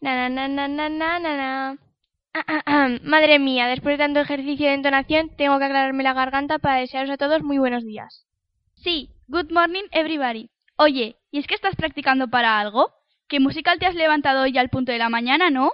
Na, na, na, na, na, na, na. Madre mía, después de tanto ejercicio de entonación, tengo que aclararme la garganta para desearos a todos muy buenos días. Sí, good morning everybody. Oye, ¿y es que estás practicando para algo? ¿Qué musical te has levantado hoy al punto de la mañana, no?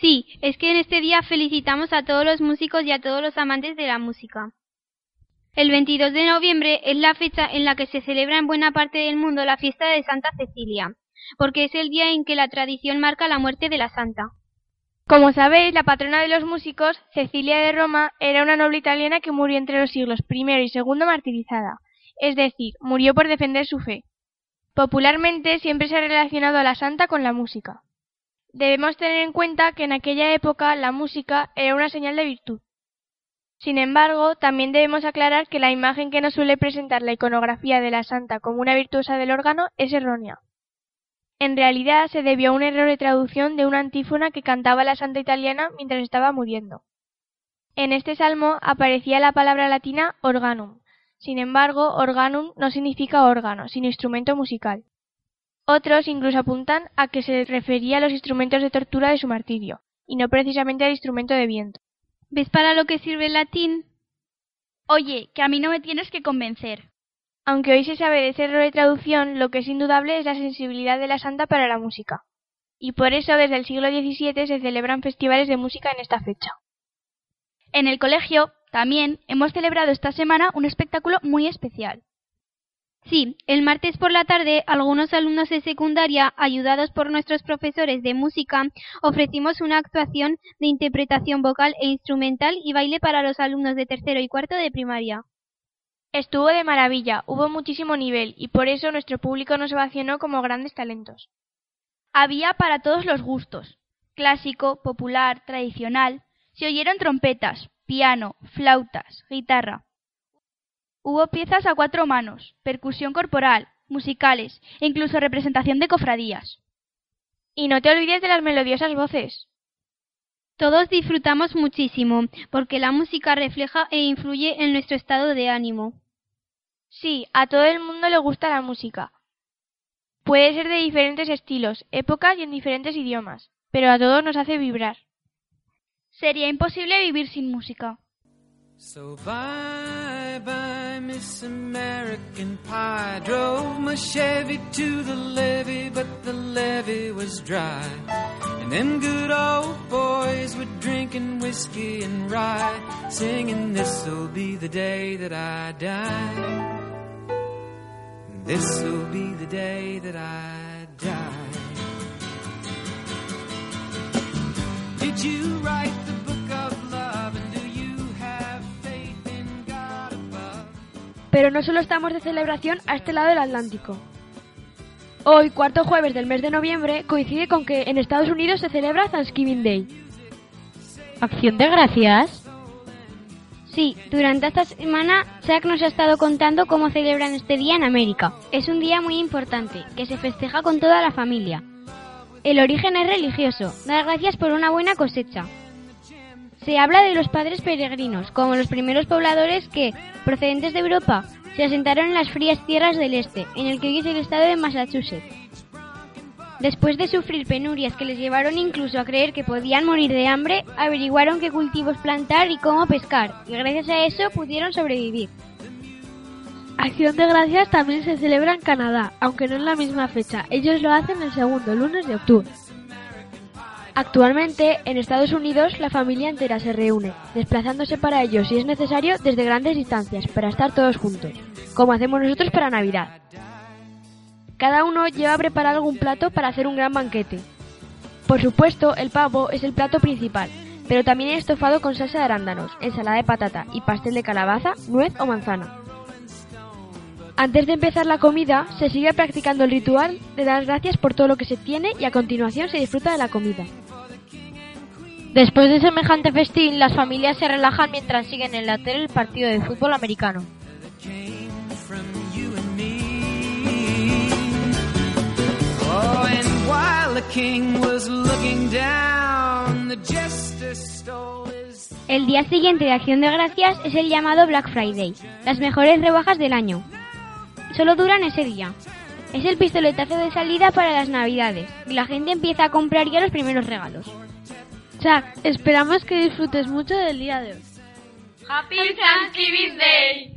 Sí, es que en este día felicitamos a todos los músicos y a todos los amantes de la música. El 22 de noviembre es la fecha en la que se celebra en buena parte del mundo la fiesta de Santa Cecilia, porque es el día en que la tradición marca la muerte de la santa. Como sabéis, la patrona de los músicos, Cecilia de Roma, era una noble italiana que murió entre los siglos I y II martirizada, es decir, murió por defender su fe. Popularmente siempre se ha relacionado a la santa con la música. Debemos tener en cuenta que en aquella época la música era una señal de virtud. Sin embargo, también debemos aclarar que la imagen que nos suele presentar la iconografía de la santa como una virtuosa del órgano es errónea. En realidad se debió a un error de traducción de una antífona que cantaba la santa italiana mientras estaba muriendo. En este salmo aparecía la palabra latina organum. Sin embargo, organum no significa órgano, sino instrumento musical. Otros incluso apuntan a que se refería a los instrumentos de tortura de su martirio, y no precisamente al instrumento de viento. ¿Ves para lo que sirve el latín? Oye, que a mí no me tienes que convencer. Aunque hoy se sabe de ese error de traducción, lo que es indudable es la sensibilidad de la santa para la música. Y por eso desde el siglo XVII se celebran festivales de música en esta fecha. En el colegio, también, hemos celebrado esta semana un espectáculo muy especial. Sí, el martes por la tarde algunos alumnos de secundaria, ayudados por nuestros profesores de música, ofrecimos una actuación de interpretación vocal e instrumental y baile para los alumnos de tercero y cuarto de primaria. Estuvo de maravilla, hubo muchísimo nivel y por eso nuestro público nos ovacionó como grandes talentos. Había para todos los gustos, clásico, popular, tradicional. Se oyeron trompetas, piano, flautas, guitarra. Hubo piezas a cuatro manos, percusión corporal, musicales e incluso representación de cofradías. Y no te olvides de las melodiosas voces. Todos disfrutamos muchísimo, porque la música refleja e influye en nuestro estado de ánimo. Sí, a todo el mundo le gusta la música. Puede ser de diferentes estilos, épocas y en diferentes idiomas, pero a todos nos hace vibrar. Sería imposible vivir sin música. So bye bye, Miss American Pie. Drove my Chevy to the levee, but the levee was dry. And them good old boys were drinking whiskey and rye, singing, This'll be the day that I die. This'll be the day that I die. Did you write the book of love? Pero no solo estamos de celebración a este lado del Atlántico. Hoy, cuarto jueves del mes de noviembre, coincide con que en Estados Unidos se celebra Thanksgiving Day. ¿Acción de gracias? Sí, durante esta semana Chuck nos ha estado contando cómo celebran este día en América. Es un día muy importante, que se festeja con toda la familia. El origen es religioso, dar gracias por una buena cosecha. Se habla de los padres peregrinos, como los primeros pobladores que, procedentes de Europa, se asentaron en las frías tierras del este, en el que hoy es el estado de Massachusetts. Después de sufrir penurias que les llevaron incluso a creer que podían morir de hambre, averiguaron qué cultivos plantar y cómo pescar, y gracias a eso pudieron sobrevivir. Acción de Gracias también se celebra en Canadá, aunque no en la misma fecha. Ellos lo hacen el segundo lunes de octubre. Actualmente, en Estados Unidos, la familia entera se reúne, desplazándose para ello, si es necesario, desde grandes distancias, para estar todos juntos, como hacemos nosotros para Navidad. Cada uno lleva preparado algún plato para hacer un gran banquete. Por supuesto, el pavo es el plato principal, pero también hay estofado con salsa de arándanos, ensalada de patata y pastel de calabaza, nuez o manzana. Antes de empezar la comida, se sigue practicando el ritual de dar gracias por todo lo que se tiene y a continuación se disfruta de la comida. Después de semejante festín, las familias se relajan mientras siguen en la tele el partido de fútbol americano. El día siguiente de Acción de Gracias es el llamado Black Friday, las mejores rebajas del año. Solo duran ese día. Es el pistoletazo de salida para las navidades y la gente empieza a comprar ya los primeros regalos. Chuck, esperamos que disfrutes mucho del día de hoy. Happy Thanksgiving Day.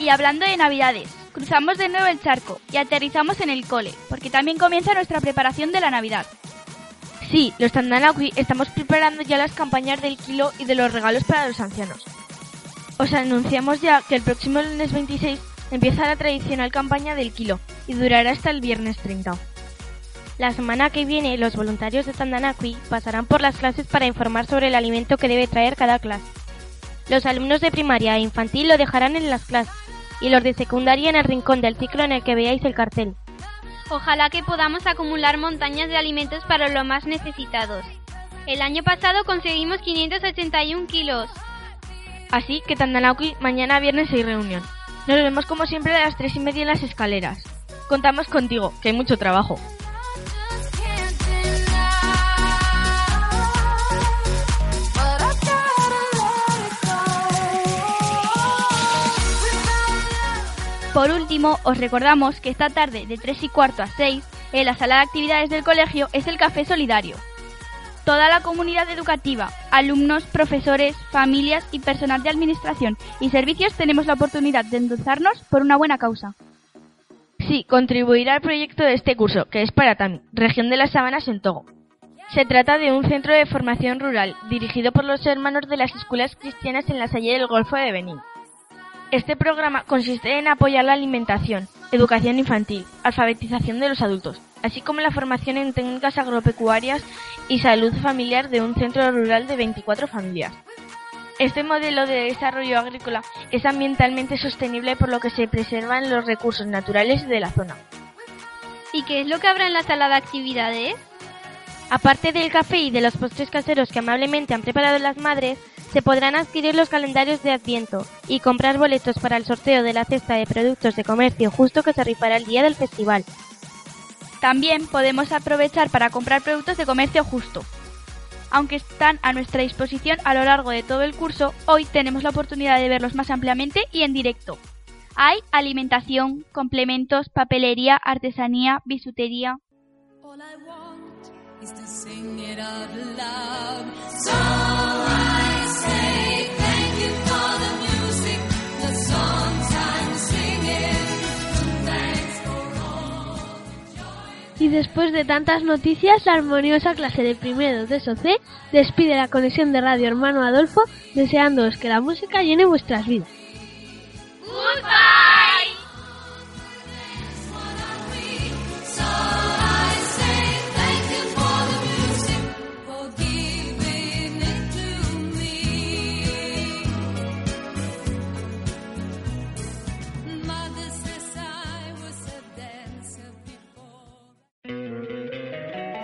Y hablando de Navidades, cruzamos de nuevo el charco y aterrizamos en el cole, porque también comienza nuestra preparación de la Navidad. Sí, los Tandanakwi estamos preparando ya las campañas del kilo y de los regalos para los ancianos. Os anunciamos ya que el próximo lunes 26 empieza la tradicional campaña del kilo y durará hasta el viernes 30. La semana que viene los voluntarios de Tandanakwi pasarán por las clases para informar sobre el alimento que debe traer cada clase. Los alumnos de primaria e infantil lo dejarán en las clases y los de secundaria en el rincón del ciclo en el que veáis el cartel. Ojalá que podamos acumular montañas de alimentos para los más necesitados. El año pasado conseguimos 581 kilos. Así que Tandanauki, mañana viernes hay reunión. Nos vemos como siempre a las tres y media en las escaleras. Contamos contigo, que hay mucho trabajo. Por último, os recordamos que esta tarde de 3 y cuarto a 6, en la sala de actividades del colegio, es el Café Solidario. Toda la comunidad educativa, alumnos, profesores, familias y personal de administración y servicios tenemos la oportunidad de endulzarnos por una buena causa. Sí, contribuirá al proyecto de este curso, que es para Tami, región de las Sabanas en Togo. Se trata de un centro de formación rural dirigido por los hermanos de las escuelas cristianas en la Salle del Golfo de Benín. Este programa consiste en apoyar la alimentación, educación infantil, alfabetización de los adultos, así como la formación en técnicas agropecuarias y salud familiar de un centro rural de 24 familias. Este modelo de desarrollo agrícola es ambientalmente sostenible por lo que se preservan los recursos naturales de la zona. ¿Y qué es lo que habrá en la sala de actividades? Aparte del café y de los postres caseros que amablemente han preparado las madres, se podrán adquirir los calendarios de Adviento y comprar boletos para el sorteo de la cesta de productos de comercio justo que se rifará el día del festival. También podemos aprovechar para comprar productos de comercio justo. Aunque están a nuestra disposición a lo largo de todo el curso, hoy tenemos la oportunidad de verlos más ampliamente y en directo. Hay alimentación, complementos, papelería, artesanía, bisutería. Después de tantas noticias, la armoniosa clase de primero de SOC despide la conexión de Radio Hermano Adolfo, deseándoos que la música llene vuestras vidas.